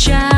child.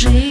Жить.